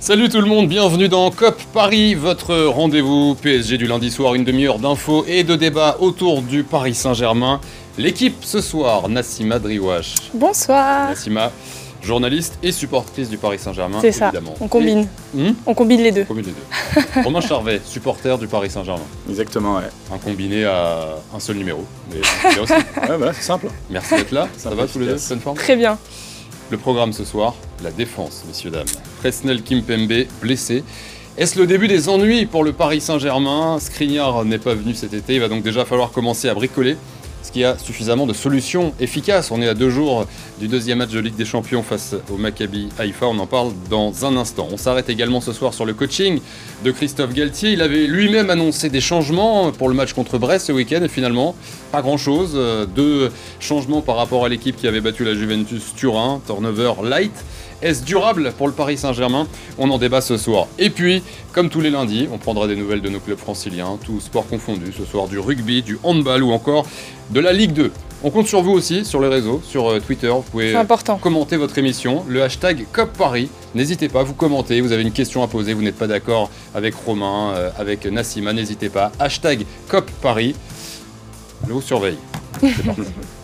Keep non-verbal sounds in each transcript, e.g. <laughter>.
Salut tout le monde, bienvenue dans COP Paris, votre rendez-vous PSG du lundi soir, une demi-heure d'infos et de débats autour du Paris Saint-Germain. L'équipe ce soir, Nassima Driouache. Bonsoir. Nassima, journaliste et supportrice du Paris Saint-Germain. C'est ça, évidemment. on combine. Et- Hmm On combine les deux. On combine les deux. <laughs> Romain Charvet, supporter du Paris Saint-Germain. Exactement, ouais. Un combiné à un seul numéro. Mais <laughs> c'est bien aussi. Ouais, voilà, c'est simple. Merci d'être là, ça va tous les deux, pleine forme? Très bien. Le programme ce soir, la défense, messieurs, dames. Presnel Kimpembe, blessé. Est-ce le début des ennuis pour le Paris Saint-Germain? Skriniar n'est pas venu cet été, il va donc déjà falloir commencer à bricoler. Est-ce qu'il y a suffisamment de solutions efficaces On est à deux jours du deuxième match de Ligue des Champions face au Maccabi Haïfa, on en parle dans un instant. On s'arrête également ce soir sur le coaching de Christophe Galtier. Il avait lui-même annoncé des changements pour le match contre Brest ce week-end et finalement pas grand-chose. Euh, Deux changements par rapport à l'équipe qui avait battu la Juventus Turin, turnover light. Est-ce durable pour le Paris Saint-Germain? On en débat ce soir. Et puis, comme tous les lundis, on prendra des nouvelles de nos clubs franciliens, tous sports confondus, ce soir du rugby, du handball ou encore de la Ligue 2. On compte sur vous aussi, sur les réseaux, sur euh, Twitter, vous pouvez important. commenter votre émission, le hashtag COP Paris. N'hésitez pas, vous commentez, vous avez une question à poser, vous n'êtes pas d'accord avec Romain, euh, avec Nassima, n'hésitez pas. Hashtag COP Paris. Je vous surveille. C'est parti. <laughs>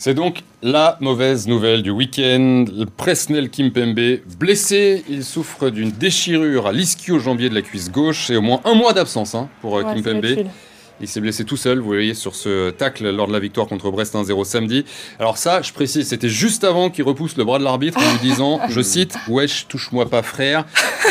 C'est donc la mauvaise nouvelle du week-end. Presnel Kimpembe, blessé, il souffre d'une déchirure à l'ischio-jambier de la cuisse gauche et au moins un mois d'absence hein, pour euh, Ouais, Kimpembe. Il s'est blessé tout seul, vous voyez, sur ce tacle lors de la victoire contre Brest 1-0 samedi. Alors ça, je précise, c'était juste avant qu'il repousse le bras de l'arbitre en lui disant, <laughs> je cite, « Wesh, touche-moi pas frère ».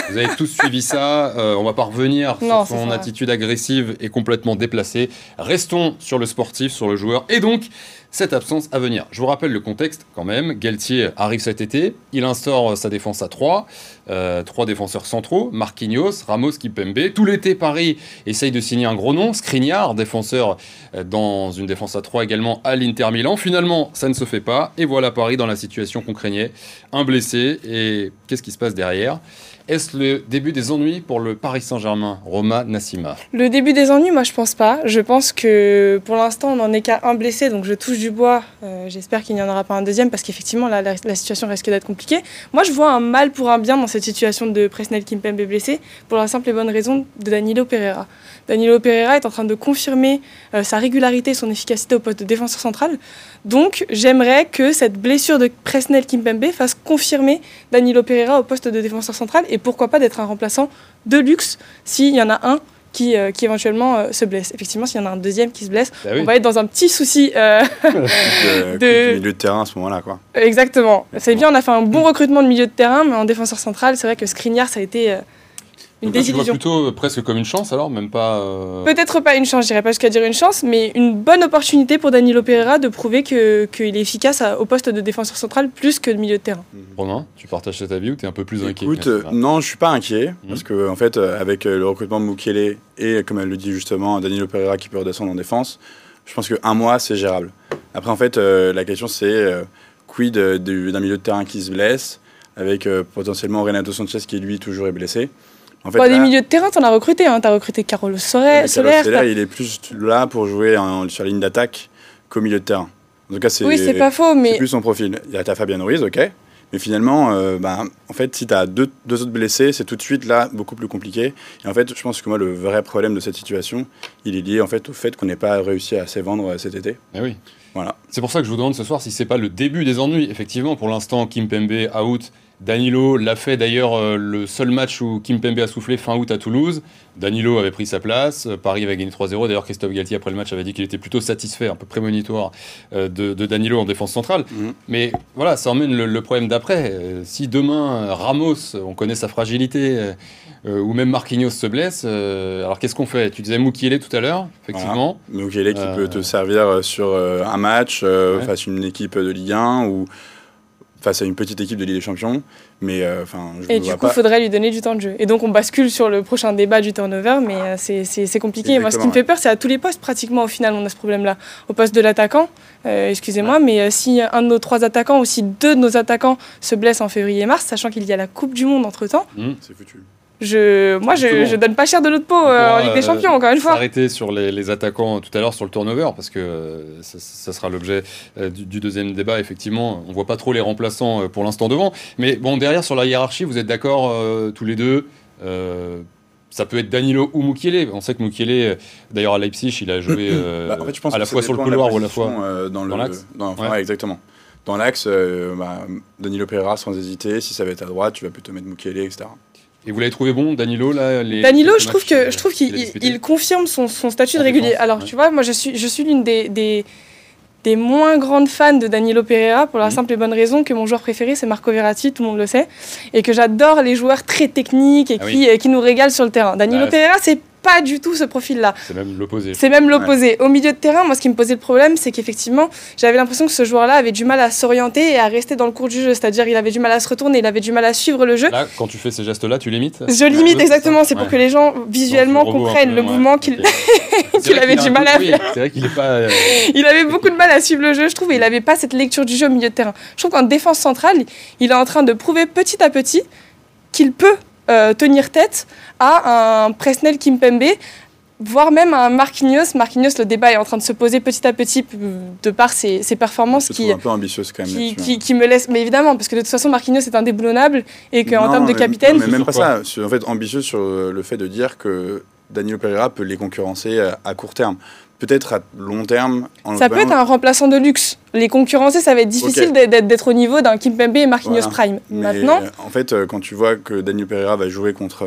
Vous avez tous suivi ça, euh, on va pas revenir Non, sur c'est son attitude agressive et complètement déplacée. Restons sur le sportif, sur le joueur, et donc cette absence à venir. Je vous rappelle le contexte quand même. Galtier arrive cet été, il instaure sa défense à 3, euh, trois défenseurs centraux, Marquinhos, Ramos, Kipembe. Tout l'été, Paris essaye de signer un gros nom, Skriniar, défenseur euh, dans une défense à 3 également à l'Inter Milan. Finalement, ça ne se fait pas, et voilà Paris dans la situation qu'on craignait. Un blessé, et qu'est-ce qui se passe derrière? Est-ce le début des ennuis pour le Paris Saint-Germain? Roma Nassima. Le début des ennuis, moi je pense pas. Je pense que pour l'instant on n'en est qu'à un blessé, donc je touche du bois. Euh, J'espère qu'il n'y en aura pas un deuxième parce qu'effectivement la situation risque d'être compliquée. Moi je vois un mal pour un bien dans cette situation de Presnel Kimpembe blessé pour la simple et bonne raison de Danilo Pereira. Danilo Pereira est en train de confirmer euh, sa régularité et son efficacité au poste de défenseur central. Donc j'aimerais que cette blessure de Presnel Kimpembe fasse confirmer Danilo Pereira au poste de défenseur central et pourquoi pas d'être un remplaçant de luxe s'il y en a un qui, euh, qui éventuellement euh, se blesse. Effectivement, s'il y en a un deuxième qui se blesse, Bah oui. on va être dans un petit souci. euh, <laughs> De, De- du milieu de terrain à ce moment-là, quoi. exactement. C'est bien, on a fait un bon recrutement de milieu de terrain, mais en défenseur central, c'est vrai que Skriniar, ça a été euh, une Donc là, tu vois désillusion. plutôt euh, presque comme une chance alors, même pas... euh, Peut-être pas une chance, je dirais pas jusqu'à dire une chance, mais une bonne opportunité pour Danilo Pereira de prouver que- qu'il est efficace à- au poste de défenseur central plus que de milieu de terrain. Romain, tu partages cet avis ou tu es un peu plus inquiet Écoute, euh, non, je suis pas inquiet, Mhm. parce que en fait, euh, avec le recrutement de Mukele et, comme elle le dit justement, Danilo Pereira qui peut redescendre en défense, je pense qu'un mois, c'est gérable. Après, en fait, euh, la question, c'est euh, quid du- d'un milieu de terrain qui se blesse, avec euh, potentiellement Renato Sanchez qui, lui, toujours est blessé. En fait, Bon, des milieux de terrain, t'en as recruté, hein. t'as recruté Carolo Sore- Carlos Soler. Soler, t'as- il est plus là pour jouer en- sur la ligne d'attaque qu'au milieu de terrain. En tout cas, c'est Oui, c'est pas faux, c'est mais plus son profil. Il y a ta Fabien Ruiz, ok. Mais finalement, euh, bah, en fait, si tu as deux, deux autres blessés, c'est tout de suite là beaucoup plus compliqué. Et en fait, je pense que moi, le vrai problème de cette situation, il est lié en fait au fait qu'on n'ait pas réussi à assez vendre euh, cet été. Eh oui. Voilà. C'est pour ça que je vous demande ce soir si c'est pas le début des ennuis. Effectivement, pour l'instant, Kimpembe out. Danilo l'a fait d'ailleurs euh, le seul match où Kimpembe a soufflé fin août à Toulouse. Danilo avait pris sa place. Euh, Paris avait gagné 3-0. D'ailleurs, Christophe Galtier, après le match, avait dit qu'il était plutôt satisfait, un peu prémonitoire, euh, de, de Danilo en défense centrale. Mhm. Mais voilà, ça emmène le, le problème d'après. Si demain, Ramos, on connaît sa fragilité, ou même Marquinhos se blesse, alors qu'est-ce qu'on fait? Tu disais Moukielé tout à l'heure, effectivement. Mukele qui Euh, peut te servir sur un match Ouais. face à une équipe de Ligue 1 ou face à une petite équipe de Ligue des Champions. Mais euh, enfin, je Et ne du vois coup, il pas. faudrait lui donner du temps de jeu. Et donc, on bascule sur le prochain débat du turnover, mais euh, c'est- compliqué. Moi, ce qui me fait peur, c'est à tous les postes, pratiquement, au final, on a ce problème-là. Au poste de l'attaquant, euh, excusez-moi, mais euh, si un de nos trois attaquants, ou si deux de nos attaquants se blessent en février et mars, sachant qu'il y a la Coupe du Monde entre-temps, Mhm. C'est foutu. Je, moi, je, je donne pas cher de l'autre peau euh, en Ligue des euh, Champions, encore une fois. Arrêter sur les, les attaquants tout à l'heure sur le turnover, parce que euh, ça, ça sera l'objet euh, du, du deuxième débat. Effectivement, on voit pas trop les remplaçants euh, pour l'instant devant. Mais bon, derrière, sur la hiérarchie, vous êtes d'accord euh, tous les deux euh, ça peut être Danilo ou Mukiele. On sait que Mukiele, euh, d'ailleurs à Leipzig, il a joué <clears throat> euh, Bah, en fait, je pense à la fois sur le couloir ou à la fois. euh, dans, le- dans l'axe dans- Ouais. ouais, exactement. Dans l'axe, euh, bah, Danilo Pereira sans hésiter. Si ça va être à droite, tu vas plutôt mettre Mukiele, etc. Et vous l'avez trouvé bon, Danilo là les Danilo, je trouve que euh, je trouve qu'il qu'il confirme son, son statut de régulier. Alors, ouais. tu vois, moi, je suis je suis l'une des, des des moins grandes fans de Danilo Pereira pour la Mhm. simple et bonne raison que mon joueur préféré c'est Marco Verratti, tout le monde le sait, et que j'adore les joueurs très techniques et Ah qui, euh, qui nous régalent sur le terrain. Danilo Bah, Pereira, c'est pas du tout ce profil-là. C'est même l'opposé. C'est même l'opposé. Au milieu de terrain, moi, ce qui me posait le problème, c'est qu'effectivement, j'avais l'impression que ce joueur-là avait du mal à s'orienter et à rester dans le cours du jeu. C'est-à-dire, il avait du mal à se retourner, il avait du mal à suivre le jeu. Là, quand tu fais ces gestes-là, tu limites Je limite exactement, c'est pour Ouais. que les gens visuellement le comprennent peu, le ouais, mouvement qu'il <laughs> avait du mal à faire. C'est vrai qu'il est pas. euh, Il avait beaucoup de mal à suivre le jeu, je trouve, et il n'avait pas cette lecture du jeu au milieu de terrain. Je trouve qu'en défense centrale, il est en train de prouver petit à petit qu'il peut euh, tenir tête à un Presnel Kimpembe, voire même à un Marquinhos. Marquinhos, le débat est en train de se poser petit à petit euh, de par ses, ses performances Je qui, trouve un peu ambitieuse quand même. qui, là-dessus, qui, hein. qui me laisse. Mais évidemment, parce que de toute façon, Marquinhos est indéboulonnable et qu'en termes de capitaine. non, mais même pas ça. En fait, ambitieux sur euh, le fait de dire que Danilo Pereira peut les concurrencer à, à court terme. Peut-être à long terme. En Ça peut être un remplaçant de luxe. Les concurrencer, ça va être difficile d'être- au niveau d'un Kimpembe et Marquinhos Voilà. Prime. Mais, Maintenant, euh, en fait, euh, quand tu vois que Danilo Pereira va jouer contre.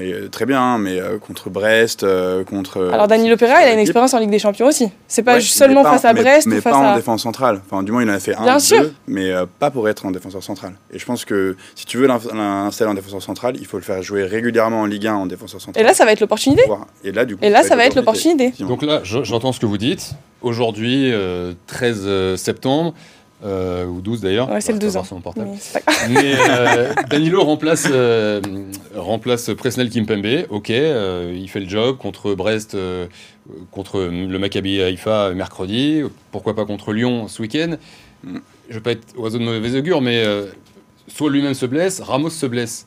Euh, et, très bien, hein, mais euh, contre Brest, euh, contre. alors Danilo Pereira, il a une expérience en Ligue des Champions aussi. C'est pas Ouais, seulement pas- face à mais- Brest mais ou face pas en à. défense centrale. Enfin, du moins, il en a fait un, Bien deux, sûr. mais euh, pas pour être en défenseur central. Et je pense que si tu veux l'in- l'installer en défenseur central, il faut le faire jouer régulièrement en Ligue 1 en défenseur central. Et là, ça va être l'opportunité. Et là, du coup, Et là, ça va être l'opportunité. Donc là, je- j'entends ce que vous dites. Aujourd'hui, euh, 13 euh, septembre, euh, ou 12 d'ailleurs. Ouais, c'est le Bah, 12 faut ans. voir son portable. Mais euh, Danilo remplace, euh, remplace Presnel Kimpembe. Ok, euh, il fait le job contre Brest, contre le Maccabi Haïfa mercredi. Pourquoi pas contre Lyon ce week-end. Je vais pas être oiseau de mauvais augure, mais soit lui-même se blesse, Ramos se blesse.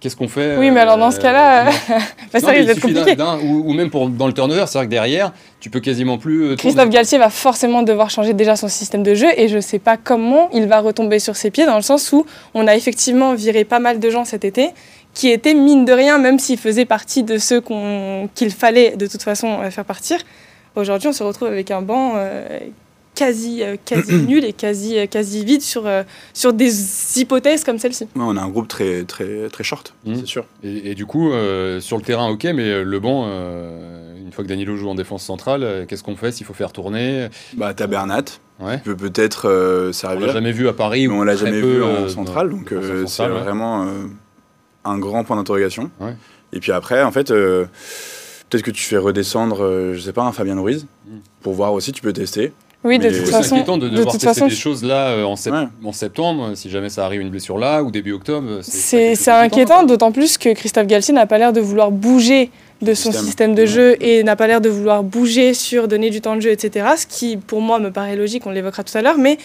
Qu'est-ce qu'on fait Oui, mais alors dans ce cas-là, <laughs> bah, Non, ça risque d'être compliqué. ou, ou même pour, dans le turnover, c'est vrai que derrière, tu peux quasiment plus. euh, Christophe. Galtier va forcément devoir changer déjà son système de jeu et je ne sais pas comment il va retomber sur ses pieds dans le sens où on a effectivement viré pas mal de gens cet été qui étaient mine de rien, même s'ils faisaient partie de ceux qu'on- qu'il fallait de toute façon euh, faire partir. Aujourd'hui, on se retrouve avec un banc euh, quasi, euh, quasi <clears throat> nul et quasi, euh, quasi vide sur, euh, sur des hypothèses comme celle-ci. Ouais, on a un groupe très, très, très short, Mm. c'est sûr. Et, et du coup, euh, sur le terrain, ok, mais le banc, euh, une fois que Danilo joue en défense centrale, euh, qu'est-ce qu'on fait s'il faut faire tourner? Bah, t'as Bernat, Ouais. qui peut peut-être euh, On l'a jamais vu à Paris. Mais ou on l'a jamais peu, vu en centrale, donc euh, c'est ouais. vraiment euh, un grand point d'interrogation. Ouais. Et puis après, en fait, euh, peut-être que tu fais redescendre, euh, je sais pas, un Fabien Ruiz, Mm. pour voir aussi, tu peux tester. Oui, de toute coup, C'est façon. inquiétant de de devoir toute tester façon, des choses là euh, en, sept- Ouais. en septembre, si jamais ça arrive une blessure là, ou début octobre. C'est c'est inquiétant, d'autant plus que Christophe Galtier n'a pas l'air de vouloir bouger de son Système. système de Ouais. jeu et n'a pas l'air de vouloir bouger sur donner du temps de jeu, etc. Ce qui, pour moi, me paraît logique, on l'évoquera tout à l'heure, mais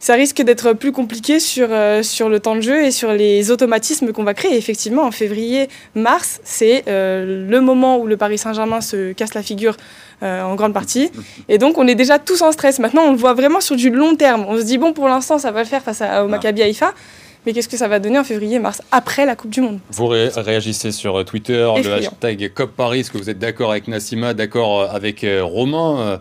ça risque d'être plus compliqué sur, euh, sur le temps de jeu et sur les automatismes qu'on va créer. Effectivement, en février-mars, c'est euh, le moment où le Paris Saint-Germain se casse la figure euh, en grande partie. Et donc, on est déjà tous en stress. Maintenant, on le voit vraiment sur du long terme. On se dit, bon, pour l'instant, ça va le faire face à, au Maccabi Haïfa. Mais qu'est-ce que ça va donner en février-mars, après la Coupe du Monde? Vous ré- réagissez sur euh, Twitter, le hashtag COP Paris, est-ce que vous êtes d'accord avec Nassima, d'accord euh, avec Romain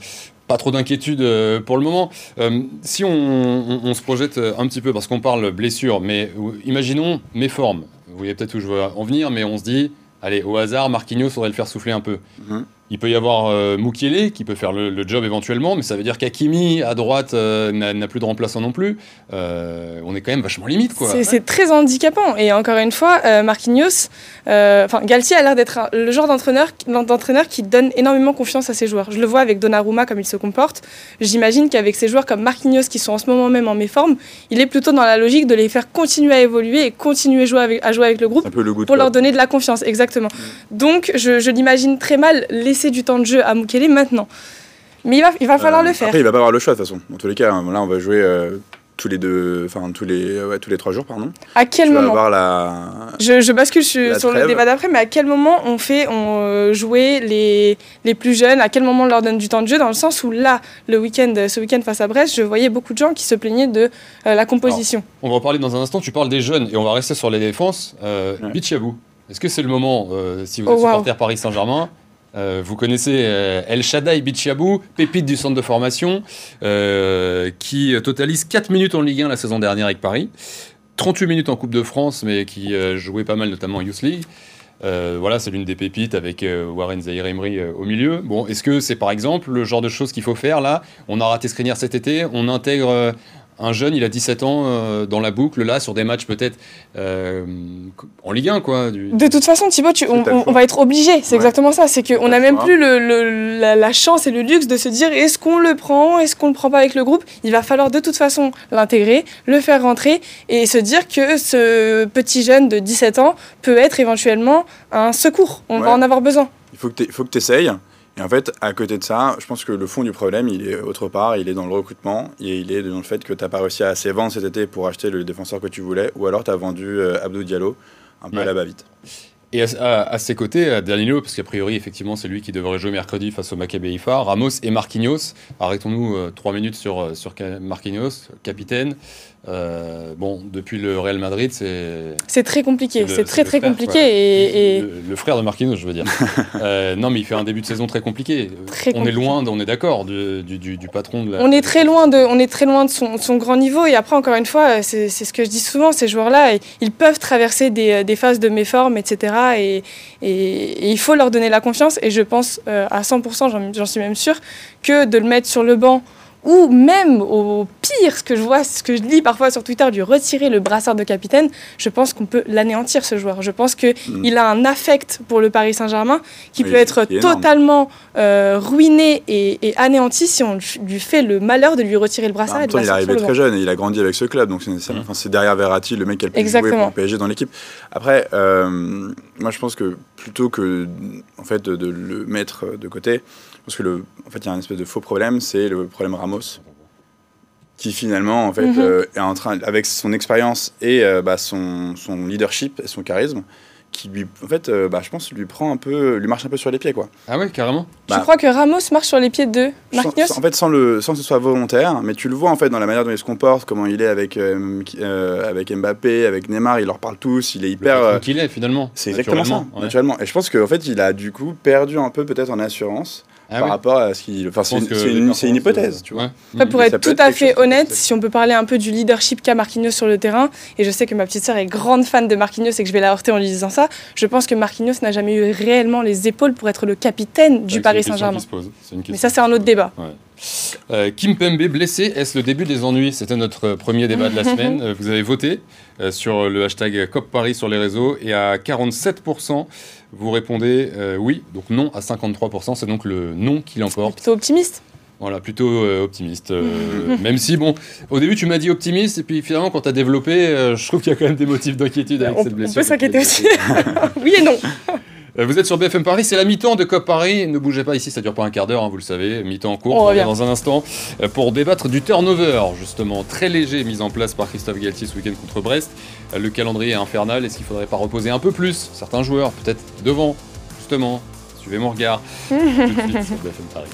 Pas trop d'inquiétude pour le moment. Euh, si on, on- on se projette un petit peu, parce qu'on parle blessure, mais imaginons mes formes. Vous voyez peut-être où je veux en venir, mais on se dit, allez, au hasard, Marquinhos, faudrait le faire souffler un peu. Mhm. Il peut y avoir euh, Mukiele qui peut faire le, le job éventuellement, mais ça veut dire qu'Akimi à droite euh, n'a plus de remplaçant non plus. Euh, on est quand même vachement limite, quoi. C'est très handicapant. Et encore une fois, euh, Marquinhos, euh, enfin Galtier a l'air d'être le genre d'entraîneur d'entraîneur qui donne énormément confiance à ses joueurs. Je le vois avec Donnarumma comme il se comporte. J'imagine qu'avec ces joueurs comme Marquinhos qui sont en ce moment même en méforme, il est plutôt dans la logique de les faire continuer à évoluer et continuer jouer avec- à jouer avec le groupe C'est un peu le goût de pour leur donner de la confiance, exactement. Donc je, je l'imagine très mal laisser du temps de jeu à Mukele maintenant. Mais il va, il va falloir Euh, le faire. Après, il va pas avoir le choix de toute façon. Dans tous les cas, hein, là, on va jouer euh, tous les deux, enfin tous les, ouais, tous les trois jours, pardon. À quel tu vas moment avoir la. Je, je bascule sur, La sur le débat d'après, mais à quel moment on fait on, euh, jouer les, les plus jeunes? À quel moment on leur donne du temps de jeu? Dans le sens où là, le week-end, ce week-end face à Brest, je voyais beaucoup de gens qui se plaignaient de euh, la composition. On va en parler dans un instant. Tu parles des jeunes et on va rester sur les défenses. Euh, Ouais. Bichabou, est-ce que c'est le moment, euh, si vous Oh, êtes wow. supporter Paris Saint-Germain, euh, vous connaissez euh, El Shaddai Bichabou, pépite du centre de formation, euh, qui totalise 4 minutes en Ligue 1 la saison dernière avec Paris, 38 minutes en Coupe de France, mais qui jouait pas mal notamment en Youth League. Voilà, c'est l'une des pépites avec Warren Zahir Emery au milieu. Bon, est-ce que c'est par exemple le genre de choses qu'il faut faire là? On a raté Skriniar cet été, on intègre un jeune, il a 17 ans, euh, dans la boucle là, sur des matchs peut-être euh, en Ligue 1 quoi. du- De toute façon, Thibaut, tu- on, va être obligé. C'est Ouais. exactement ça. C'est qu'on n'a même plus le, le- la, la chance et le luxe de se dire est-ce qu'on le prend, est-ce qu'on le prend pas avec le groupe? Il va falloir de toute façon l'intégrer, le faire rentrer et se dire que ce petit jeune de 17 ans peut être éventuellement un secours. On va en avoir besoin. Il faut que tu faut que essayes. Et en fait, à côté de ça, je pense que le fond du problème, il est autre part. Il est dans le recrutement et il est dans le fait que tu n'as pas réussi à assez vendre cet été pour acheter le défenseur que tu voulais, ou alors tu as vendu euh, Abdou Diallo un peu Ouais. à la va-vite. Et à, à- à ses côtés, Danilo, parce qu'a priori, effectivement, c'est lui qui devrait jouer mercredi face au Maccabi Haifa, Ramos et Marquinhos. Arrêtons-nous euh, trois minutes sur, euh, sur Marquinhos, capitaine. Euh, bon, depuis le Real Madrid, c'est C'est très compliqué. C'est très très frère, compliqué quoi. et, et- le, le frère de Marquinhos, je veux dire. <laughs> Euh, non, mais il fait un début de saison très compliqué. Très on compliqué. est loin, on est d'accord, du, du, du- du patron de la. On est très loin de, on est très loin de son, grand niveau. Et après, encore une fois, c'est ce que je dis souvent, ces joueurs-là, ils- peuvent traverser des, des phases de méforme, etc. Et, et- et il faut leur donner la confiance. Et je pense euh, à 100%, j'en- suis même sûre, que de le mettre sur le banc ou même au pire, ce que je vois, ce que je lis parfois sur Twitter, lui retirer le brassard de capitaine, je pense qu'on peut l'anéantir ce joueur. Je pense qu'il Mm. a un affect pour le Paris Saint-Germain qui Oui, peut être qui totalement euh, ruiné et, et anéanti si on lui fait le malheur de lui retirer le En brassard et même de temps, il est arrivé très jeune et il a grandi avec ce club, donc c'est Mhm. enfin, derrière Verratti le mec qui a le plus joué pour le PSG dans l'équipe. Après, euh, moi je pense que plutôt que en fait de, de le mettre de côté, parce que le, en fait il y a un espèce de faux problème, c'est le problème Ramos, qui finalement en fait Mhm. euh, est en train avec son expérience et euh, bah, son, son leadership et son charisme, qui lui en fait euh, bah, je pense lui prend un peu, lui marche un peu sur les pieds quoi. Ah ouais, carrément Tu Bah, crois que Ramos marche sur les pieds de Marquinhos en fait, sans, le, sans que ce soit volontaire, mais tu le vois en fait dans la manière dont il se comporte, comment il est avec, euh, avec Mbappé, avec Neymar, il leur parle tous, il est hyper. euh, qu'il est finalement. c'est exactement ça, ouais. naturellement. Et je pense qu'en fait, il a du coup perdu un peu peut-être en assurance Ah par rapport à ce qu'il. Enfin, c'est une, une- hypothèse, euh, tu vois. ouais. Après, pour Mais être tout être à fait honnête, si on peut parler un peu du leadership qu'a Marquinhos sur le terrain, et je sais que ma petite sœur est grande fan de Marquinhos et que je vais la heurter en lui disant ça, je pense que Marquinhos n'a jamais eu réellement les épaules pour être le capitaine du Paris Saint-Germain. Mais ça, c'est un autre débat. Euh, Kim Pembe blessé, est-ce le début des ennuis? C'était notre premier débat de la <laughs> semaine. Euh, vous avez voté euh, sur le hashtag COP Paris sur les réseaux et à 47%, vous répondez oui, donc non à 53%. C'est donc le non qui l'emporte. Plutôt optimiste. Voilà, plutôt optimiste. <laughs> même si, bon, au début tu m'as dit optimiste et puis finalement quand tu as développé, je trouve qu'il y a quand même des motifs d'inquiétude avec On, cette on blessure. peut s'inquiéter aussi. <laughs> oui et non. Euh, Vous êtes sur BFM Paris, c'est la mi-temps de COP Paris. Ne bougez pas ici, ça dure pas un quart d'heure, hein, vous le savez. Mi-temps en cours, On on revient dans un instant euh, pour débattre du turnover, justement, très léger, mis en place par Christophe Galtier ce week-end contre Brest. Euh, Le calendrier est infernal, est-ce qu'il faudrait pas reposer un peu plus certains joueurs, peut-être devant, justement? Suivez mon regard. <laughs> Tout de suite sur BFM Paris.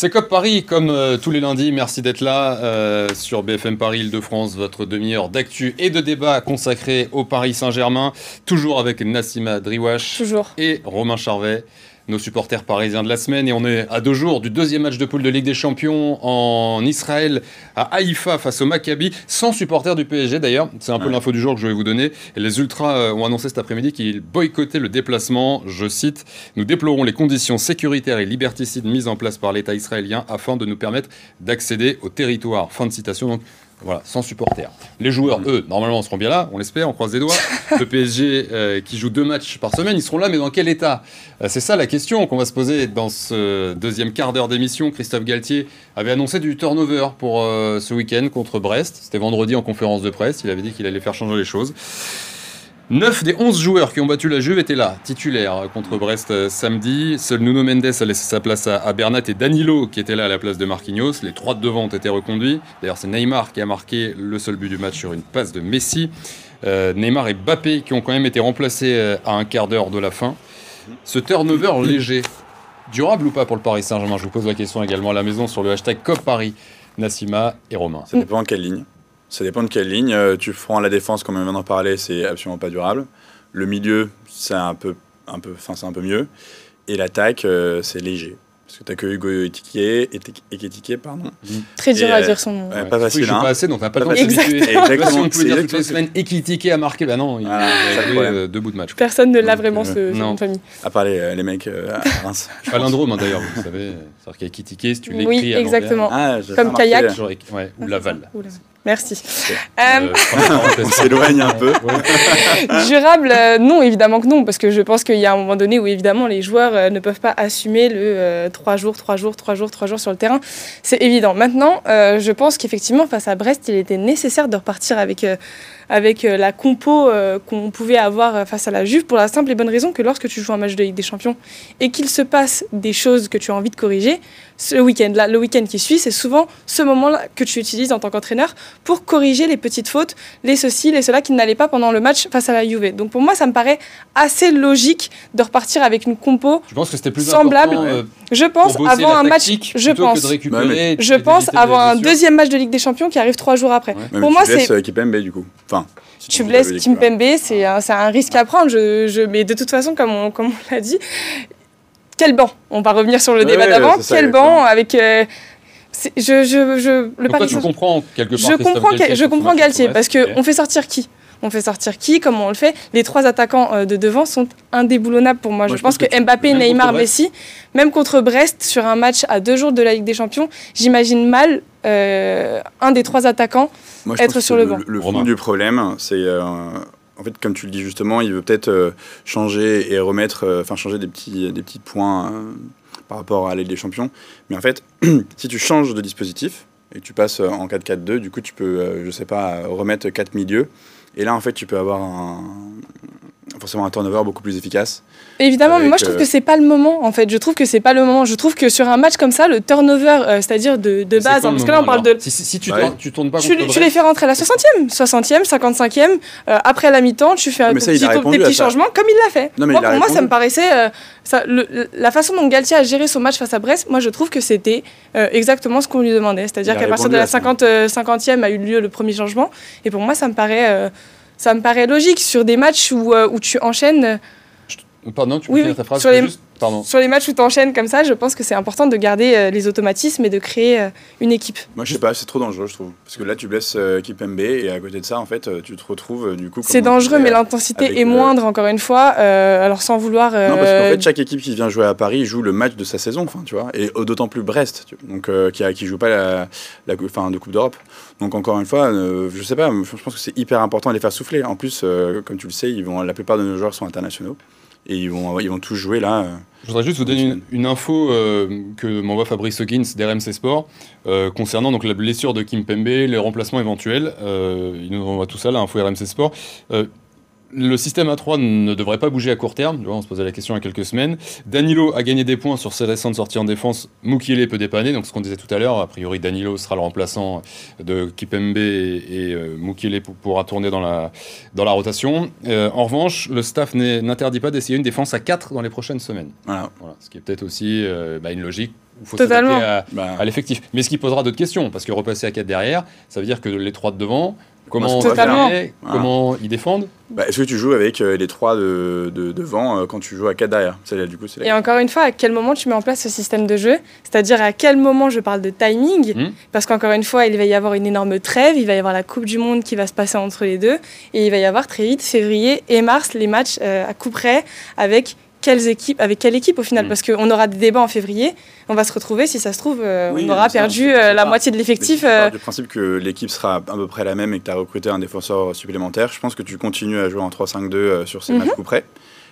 C'est COP Paris, comme euh, tous les lundis. Merci d'être là euh, sur BFM Paris Île-de-France, votre demi-heure d'actu et de débat consacré au Paris Saint-Germain. Toujours avec Nassima Driwash Toujours. et Romain Charvet, nos supporters parisiens de la semaine. Et on est à deux jours du deuxième match de poule de Ligue des Champions en Israël, à Haïfa face au Maccabi, sans supporters du PSG d'ailleurs. C'est un peu Ouais. l'info du jour que je vais vous donner. Et les Ultras euh, ont annoncé cet après-midi qu'ils boycottaient le déplacement. Je cite Nous déplorons les conditions sécuritaires et liberticides mises en place par l'État israélien afin de nous permettre d'accéder au territoire. Fin de citation. Donc, voilà, sans supporters. Les joueurs, eux, normalement, seront bien là, on l'espère, on croise les doigts. <laughs> Le PSG, euh, qui joue deux matchs par semaine, ils seront là, mais dans quel état? Euh, C'est ça la question qu'on va se poser dans ce deuxième quart d'heure d'émission. Christophe Galtier avait annoncé du turnover pour euh, ce week-end contre Brest. C'était vendredi en conférence de presse. Il avait dit qu'il allait faire changer les choses. 9 des 11 joueurs qui ont battu la Juve étaient là, titulaires contre Brest euh, samedi. Seul Nuno Mendes a laissé sa place à, Bernat et Danilo qui était là à la place de Marquinhos. Les trois de devant ont été reconduits. D'ailleurs, c'est Neymar qui a marqué le seul but du match sur une passe de Messi. Euh, Neymar et Bappé qui ont quand même été remplacés euh, à un quart d'heure de la fin. Ce turnover <clears throat> léger, durable ou pas pour le Paris Saint-Germain? Je vous pose la question également à la maison sur le hashtag COP Paris, Nassima et Romain. Ça dépend de quelle ligne. Ça dépend de quelle ligne. Euh, tu prends la défense, comme on vient d'en parler, c'est absolument pas durable. Le milieu, c'est un peu, un peu, c'est un peu mieux. Et l'attaque, euh, c'est léger. Parce que t'as que Hugo Ekitike, pardon. Mm. Très dur à dire son nom. pas facile. Oui, hein. pas assez, donc t'as pas le temps de Exactement. Exactement. Si on pouvait dire toutes les semaines Ekitike a marqué, bah non, il ah, a joué euh, deux bouts de match. Personne ne l'a vraiment, ce nom de famille. À part les, les mecs euh, à Reims. Palindrome, hein, d'ailleurs, vous savez. C'est-à-dire qu'Ekitike, si tu l'écris Oui, exactement. Ah, Comme kayak. Ouais, ou Laval. Merci. Euh, <laughs> on s'éloigne un peu. <laughs> Durable, euh, non, évidemment que non, parce que je pense qu'il y a un moment donné où évidemment les joueurs euh, ne peuvent pas assumer le 3 jours, 3 jours, 3 jours, 3 jours sur le terrain. C'est évident. Maintenant, je pense qu'effectivement, face à Brest, il était nécessaire de repartir avec avec euh, la compo euh, qu'on pouvait avoir euh, face à la Juve pour la simple et bonne raison que lorsque tu joues un match de Ligue des Champions et qu'il se passe des choses que tu as envie de corriger, ce week-end là, le week-end qui suit, c'est souvent ce moment-là que tu utilises en tant qu'entraîneur pour corriger les petites fautes, les ceci, les cela qui n'allaient pas pendant le match face à la Juve. Donc pour moi, ça me paraît assez logique de repartir avec une compo je pense que c'était plus semblable. je pense avant un match, je pense, je pense avant un deuxième match de Ligue des Champions qui arrive trois jours après. pour moi, c'est du coup. Enfin, tu blesses Kim Pembe, c'est un, un, risque à prendre. Je, je, mais de toute façon, comme on, comme on l'a dit, quel banc? On va revenir sur le débat d'avant. Quel banc avec. Euh, je, je, je, le Paris tu comprends quelque part Je comprends, Galtier, je comprends Galtier parce qu'on fait sortir qui? On fait sortir qui, comment on le fait? Les trois attaquants euh, de devant sont indéboulonnables pour moi. je, pense, que, Mbappé, Neymar, Messi, même contre Brest, sur un match à deux jours de la Ligue des Champions, j'imagine mal un des trois attaquants être sur le banc. Le, fond du problème, c'est euh, en fait, comme tu le dis justement, il veut peut-être euh, changer et remettre, euh, enfin changer des petits, des petits points par rapport à l'aide des champions. Mais en fait, <clears throat> si tu changes de dispositif et tu passes en 4-4-2, du coup, tu peux, je sais pas, remettre quatre milieux. Et là, en fait, tu peux avoir un, forcément un turnover beaucoup plus efficace. Évidemment, mais moi je trouve que c'est pas le moment en fait. Je trouve que c'est pas le moment. Je trouve que sur un match comme ça, le turnover, euh, c'est-à-dire de, de base, hein, parce que là on parle de. Si, tu, tournes, tu, tournes pas tu, tu les fais rentrer à la 60e, 60e, 55e, euh, après la mi-temps, tu fais un petit, des petits changements comme il l'a fait. moi, pour moi, ça me paraissait. Euh, ça, la façon dont Galtier a géré son match face à Brest, moi je trouve que c'était exactement ce qu'on lui demandait. C'est-à-dire qu'à partir de la 50, 50e a eu lieu le premier changement. Et pour moi, ça me paraît ça me paraît logique sur des matchs où, euh, où tu enchaînes. Pardon, tu peux finir ta phrase sur les, juste sur les matchs où tu enchaînes comme ça, je pense que c'est important de garder euh, les automatismes et de créer euh, une équipe. Moi, je sais pas, c'est trop dangereux, je trouve. Parce que là, tu blesses équipe MB et à côté de ça, en fait, tu te retrouves du coup. C'est dangereux, mais l'intensité est moindre, encore une fois. alors, sans vouloir. Non, parce qu'en fait, chaque équipe qui vient jouer à Paris joue le match de sa saison, enfin, tu vois. Et d'autant plus Brest, donc, qui, a, qui joue pas la, la, fin de Coupe d'Europe. Donc encore une fois, euh, je sais pas, je pense que c'est hyper important de les faire souffler. En plus, euh, comme tu le sais, ils vont, la plupart de nos joueurs sont internationaux et ils vont, ils vont tous jouer là. Euh, je voudrais juste vous donner une, info que m'envoie Fabrice Hawkins d'RMC Sport concernant donc la blessure de Kim Pembe, les remplacements éventuels. il nous envoie tout ça là, info RMC Sport le système A3 ne devrait pas bouger à court terme. On se posait la question il y a quelques semaines. Danilo a gagné des points sur ses récentes sorties en défense. Mukiele peut dépanner. Donc, ce qu'on disait tout à l'heure, a priori, Danilo sera le remplaçant de Kipembe et, et euh, pourra tourner dans la, dans la rotation. Euh, en revanche, le staff n'interdit pas d'essayer une défense à 4 dans les prochaines semaines. Voilà. ce qui est peut-être aussi euh, bah, une logique il faut s'adapter à, bah. à l'effectif. Mais ce qui posera d'autres questions, parce que repasser à 4 derrière, ça veut dire que les 3 de devant, Comment, comment ils défendent? Bah, Est-ce que tu joues avec euh, les trois de, devant euh, quand tu joues à 4 derrière? Du coup, Et encore une fois, à quel moment tu mets en place ce système de jeu? C'est-à-dire à quel moment je parle de timing? Hmm. Parce qu'encore une fois, il va y avoir une énorme trêve, il va y avoir la Coupe du Monde qui va se passer entre les deux, et il va y avoir très vite février et mars les matchs euh, à coup près avec quelles équipes, avec quelle équipe au final, mm. parce qu'on aura des débats en février, on va se retrouver, si ça se trouve, euh, on aura perdu euh, la moitié de l'effectif. Euh... du principe que l'équipe sera à peu près la même et que tu as recruté un défenseur supplémentaire, je pense que tu continues à jouer en 3-5-2 euh, sur ces mm-hmm. matchs coup près.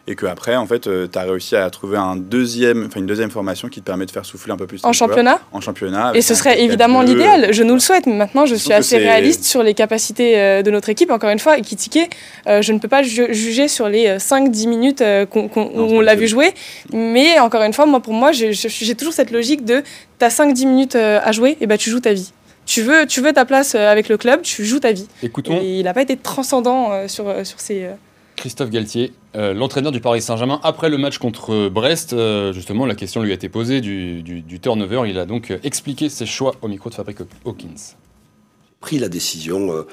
Et que après en fait tu as réussi à trouver un deuxième, enfin une deuxième formation qui te permet de faire souffler un peu plus. En championnat En championnat. Et ce serait évidemment l'idéal, je nous le souhaite, mais maintenant je suis assez réaliste sur les capacités de notre équipe. Encore une fois, Ekitike, je ne peux pas juger sur les 5-10 minutes qu'on, où on l'a vu jouer, mais encore une fois, moi pour moi, j'ai toujours cette logique de tu as 5-10 minutes à jouer, et bah tu joues ta vie tu veux, tu veux ta place euh, avec le club, tu joues ta vie. Écoutons. Et il n'a pas été transcendant euh, sur, euh, sur ces. Christophe Galtier, l'entraîneur du Paris Saint-Germain, après le match contre Brest, justement, la question lui a été posée du, turnover. Il a donc expliqué ses choix au micro de Fabrice Hawkins. Pris la décision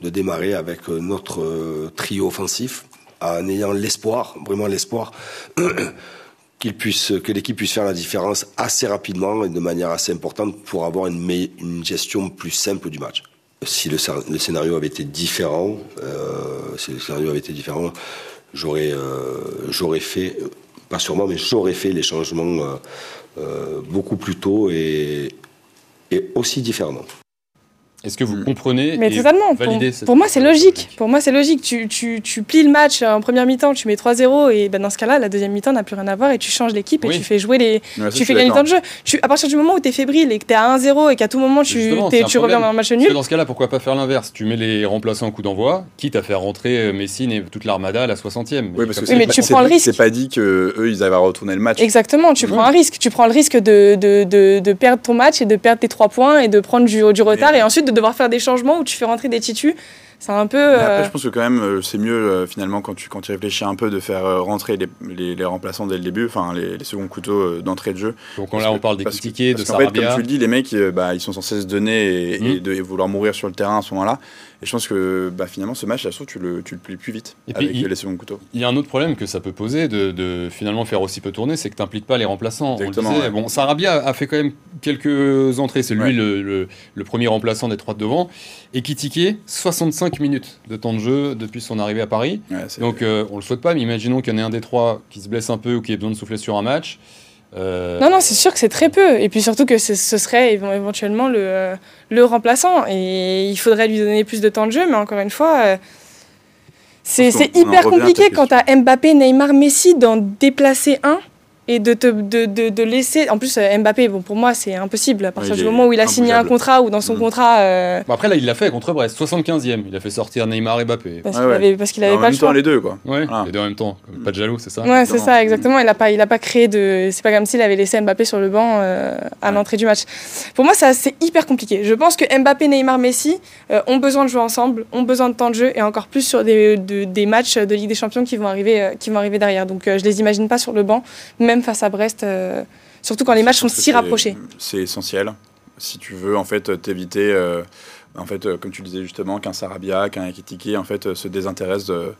de démarrer avec notre trio offensif en ayant l'espoir, vraiment l'espoir <clears throat> qu'il puisse, que l'équipe puisse faire la différence assez rapidement et de manière assez importante pour avoir une gestion plus simple du match. Si le, scénario avait été différent, euh, si le scénario avait été différent, j'aurais, euh, j'aurais fait, pas sûrement, mais j'aurais fait les changements euh beaucoup plus tôt et, et aussi différemment. Est-ce que vous mm. comprenez Mais totalement. Pour, moi, c'est logique. Pour moi, c'est logique. Tu, tu, tu, plies le match en première mi-temps, tu mets 3-0 et ben, dans ce cas-là, la deuxième mi-temps n'a plus rien à voir et tu changes l'équipe et tu fais jouer les. tu fais gagner le temps de jeu. Tu, à partir du moment où tu es fébrile et que tu es à 1-0 et qu'à tout moment tu, tu reviens dans un match nul. Dans ce cas-là, pourquoi pas faire l'inverse? Tu mets les remplaçants au coup d'envoi, quitte à faire rentrer euh, Messine et toute l'armada à la 60e. Oui, parce que mais tu prends le risque. C'est pas dit qu'eux, ils avaient retourner le match. Exactement, tu prends un risque. Tu prends le risque de, de, de, perdre ton match et de perdre tes 3 points et de prendre du, du retard et ensuite de devoir faire des changements où tu fais rentrer des titus. C'est un peu. Après, euh, je pense que quand même, euh, c'est mieux euh, finalement quand tu, quand tu réfléchis un peu de faire rentrer les, les, remplaçants dès le début, enfin les, les seconds couteaux d'entrée de jeu. Donc là, on parle des tickets, de Sarabia. En fait, comme tu le dis, les mecs, bah, ils sont censés se donner et, et, de, vouloir mourir sur le terrain à ce moment-là. Et je pense que bah, finalement, ce match, tu le, tu le plies plus vite et avec puis, les seconds couteaux. Il y a un autre problème que ça peut poser de, de finalement faire aussi peu tourner, c'est que tu n'impliques pas les remplaçants. Exactement, On Bon, Sarabia a fait quand même quelques entrées. C'est lui le, le, premier remplaçant des trois de devant. Et Kitike, 65 minutes de temps de jeu depuis son arrivée à Paris. Donc euh, on le souhaite pas, mais imaginons qu'il y en ait un des trois qui se blesse un peu ou qui ait besoin de souffler sur un match. Euh, non, non, c'est sûr que c'est très peu. Et puis surtout que ce serait éventuellement le, le, remplaçant. Et il faudrait lui donner plus de temps de jeu, mais encore une fois, euh, c'est hyper compliqué quand tu as Mbappé, Neymar, Messi d'en déplacer un et de, te, de, de, de, laisser. En plus, euh, Mbappé, bon, pour moi, c'est impossible. À partir du moment où il a signé un contrat ou dans son mm. contrat. Euh, après, là, il l'a fait contre Brest, 75e. Il a fait sortir Neymar et Mbappé. Parce qu'il avait, pas le choix. les deux, quoi. Ouais, les deux en même temps. Pas de jaloux, c'est ça Ouais, c'est ça, exactement. Il n'a pas, il a pas créé de. C'est pas comme s'il avait laissé Mbappé sur le banc euh, à l'entrée du match. Pour moi, c'est hyper compliqué. Je pense que Mbappé, Neymar, Messi ont besoin de jouer ensemble, ont besoin de temps de jeu et encore plus sur des, des matchs de Ligue des Champions qui vont arriver, qui vont arriver derrière. Donc, je les imagine pas sur le banc, même face à Brest. Euh, surtout quand les matchs sont si rapprochés. C'est essentiel. Si tu veux en fait t'éviter, euh, en fait, euh, comme tu disais justement, qu'un Sarabia, qu'un Ekitiki en fait se désintéresse de,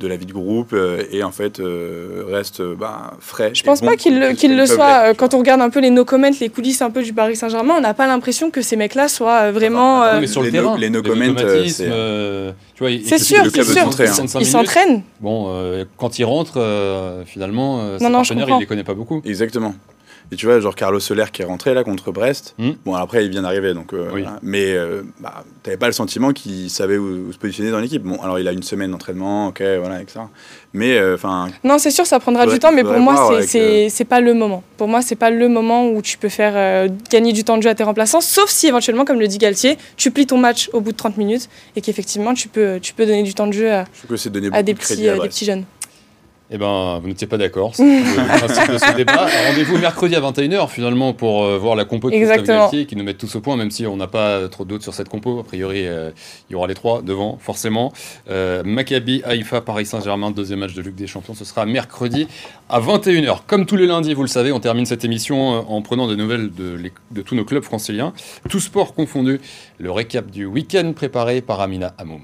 de la vie de groupe et en fait reste bah, frais. Je pense pas qu'il le, soit. quand on regarde un peu les no comments, les coulisses un peu du Paris Saint-Germain, on n'a pas l'impression que ces mecs-là soient vraiment. mais sur le les terrain, les no comments, c'est sûr, c'est sûr. Ils s'entraînent. Bon, quand ils rentrent, finalement, non, non, partenaire, il les connaît pas beaucoup. Exactement. Et tu vois, genre Carlos Soler qui est rentré là contre Brest. Hmm. Bon, après, il vient d'arriver, donc. Euh, Mais euh, bah, tu n'avais pas le sentiment qu'il savait où, se positionner dans l'équipe. Bon, alors il a une semaine d'entraînement, ok, voilà, etc. Mais euh, enfin. non, c'est sûr, ça prendra du temps, mais pour moi, c'est pas le moment. Pour moi, c'est pas le moment où tu peux faire gagner du temps de jeu à tes remplaçants, sauf si éventuellement, comme le dit Galtier, tu plies ton match au bout de 30 minutes et qu'effectivement, tu peux, tu peux donner du temps de jeu à, à des, petits, des petits jeunes. Eh ben, vous n'étiez pas d'accord. C'est <laughs> de ce débat. Rendez-vous mercredi à 21h finalement pour euh, voir la compo de Christophe qui nous met tous au point, même si on n'a pas trop d'autres sur cette compo. A priori, euh, il y aura les trois devant, forcément. Euh, Maccabi, Haïfa, Paris Saint-Germain, deuxième match de Ligue des Champions. Ce sera mercredi à 21h. Comme tous les lundis, vous le savez, on termine cette émission en prenant des nouvelles de, de tous nos clubs franciliens, tous sports confondus. Le récap du week-end préparé par Amina Hamoum.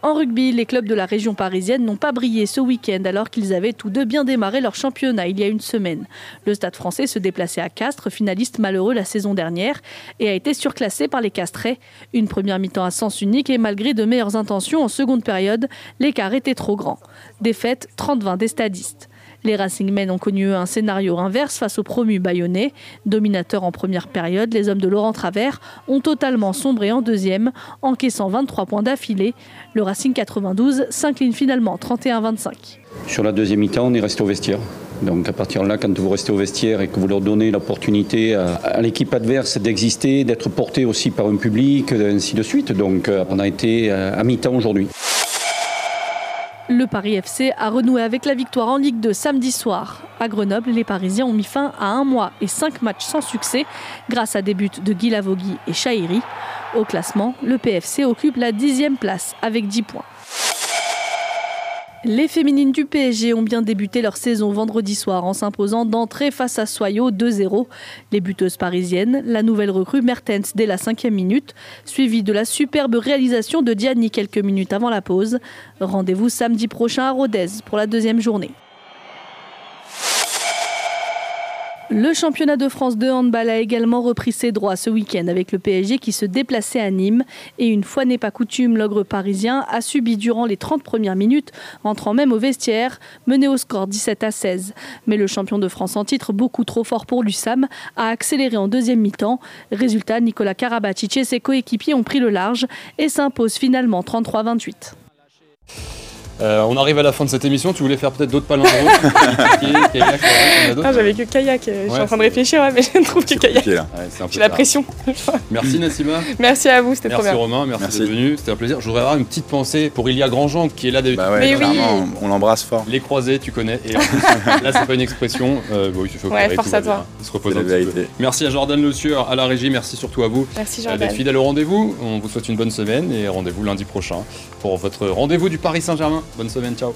En rugby, les clubs de la région parisienne n'ont pas brillé ce week-end alors qu'ils avaient tous deux bien démarré leur championnat il y a une semaine. Le Stade français se déplaçait à Castres, finaliste malheureux la saison dernière, et a été surclassé par les Castrais. Une première mi-temps à sens unique et malgré de meilleures intentions en seconde période, l'écart était trop grand. Défaite 30-20 des stadistes. Les Racingmen ont connu un scénario inverse face au promu bayonnais. Dominateur en première période, les hommes de Laurent Travers ont totalement sombré en deuxième, encaissant 23 points d'affilée. Le Racing 92 s'incline finalement 31-25. Sur la deuxième mi-temps, on est resté au vestiaire. Donc à partir de là, quand vous restez au vestiaire et que vous leur donnez l'opportunité à, l'équipe adverse d'exister, d'être porté aussi par un public, ainsi de suite. Donc euh, on a été euh, à mi-temps aujourd'hui. Le Paris FC a renoué avec la victoire en Ligue 2 samedi soir. À Grenoble, les Parisiens ont mis fin à un mois et cinq matchs sans succès grâce à des buts de Guy Lavogui et Chahiri. Au classement, le PFC occupe la dixième place avec 10 points. Les féminines du PSG ont bien débuté leur saison vendredi soir en s'imposant d'entrée face à Soyo 2-0. Les buteuses parisiennes, la nouvelle recrue Mertens dès la cinquième minute, suivie de la superbe réalisation de Diani quelques minutes avant la pause. Rendez-vous samedi prochain à Rodez pour la deuxième journée. Le championnat de France de handball a également repris ses droits ce week-end avec le PSG qui se déplaçait à Nîmes. Et une fois n'est pas coutume, l'ogre parisien a subi durant les 30 premières minutes, entrant même au vestiaire, mené au score 17 à 16. Mais le champion de France en titre, beaucoup trop fort pour l'USAM, a accéléré en deuxième mi-temps. Résultat, Nicolas Karabatic et ses coéquipiers ont pris le large et s'imposent finalement 33-28. Euh, on arrive à la fin de cette émission. Tu voulais faire peut-être d'autres palindromes Kayak, il y en a d'autres Ah, j'avais que kayak. euh, Je suis Ouais, en train de réfléchir, ouais, mais je trouve que kayak. Ouais, c'est un peu J'ai la pression. Merci Nassima. Merci à vous, c'était trop Merci bien. Romain, merci, Merci. d'être venu, c'était un plaisir. Je voudrais avoir une petite pensée pour Ilia Grandjean qui est là d'habitude. Bah ouais, Mais oui. on l'embrasse fort. Les croisés, tu connais. Et en plus, <laughs> là, c'est pas une expression. Euh, bon, il se fait Ouais, force à toi. bien. Il se repose un petit peu. Merci à Jordan Le Sueur, à la régie. Merci surtout à vous Merci Jordan. d'être fidèle au rendez-vous. On vous souhaite une bonne semaine et rendez-vous lundi prochain pour votre rendez-vous du Paris Saint-Germain. Bonne semaine, ciao.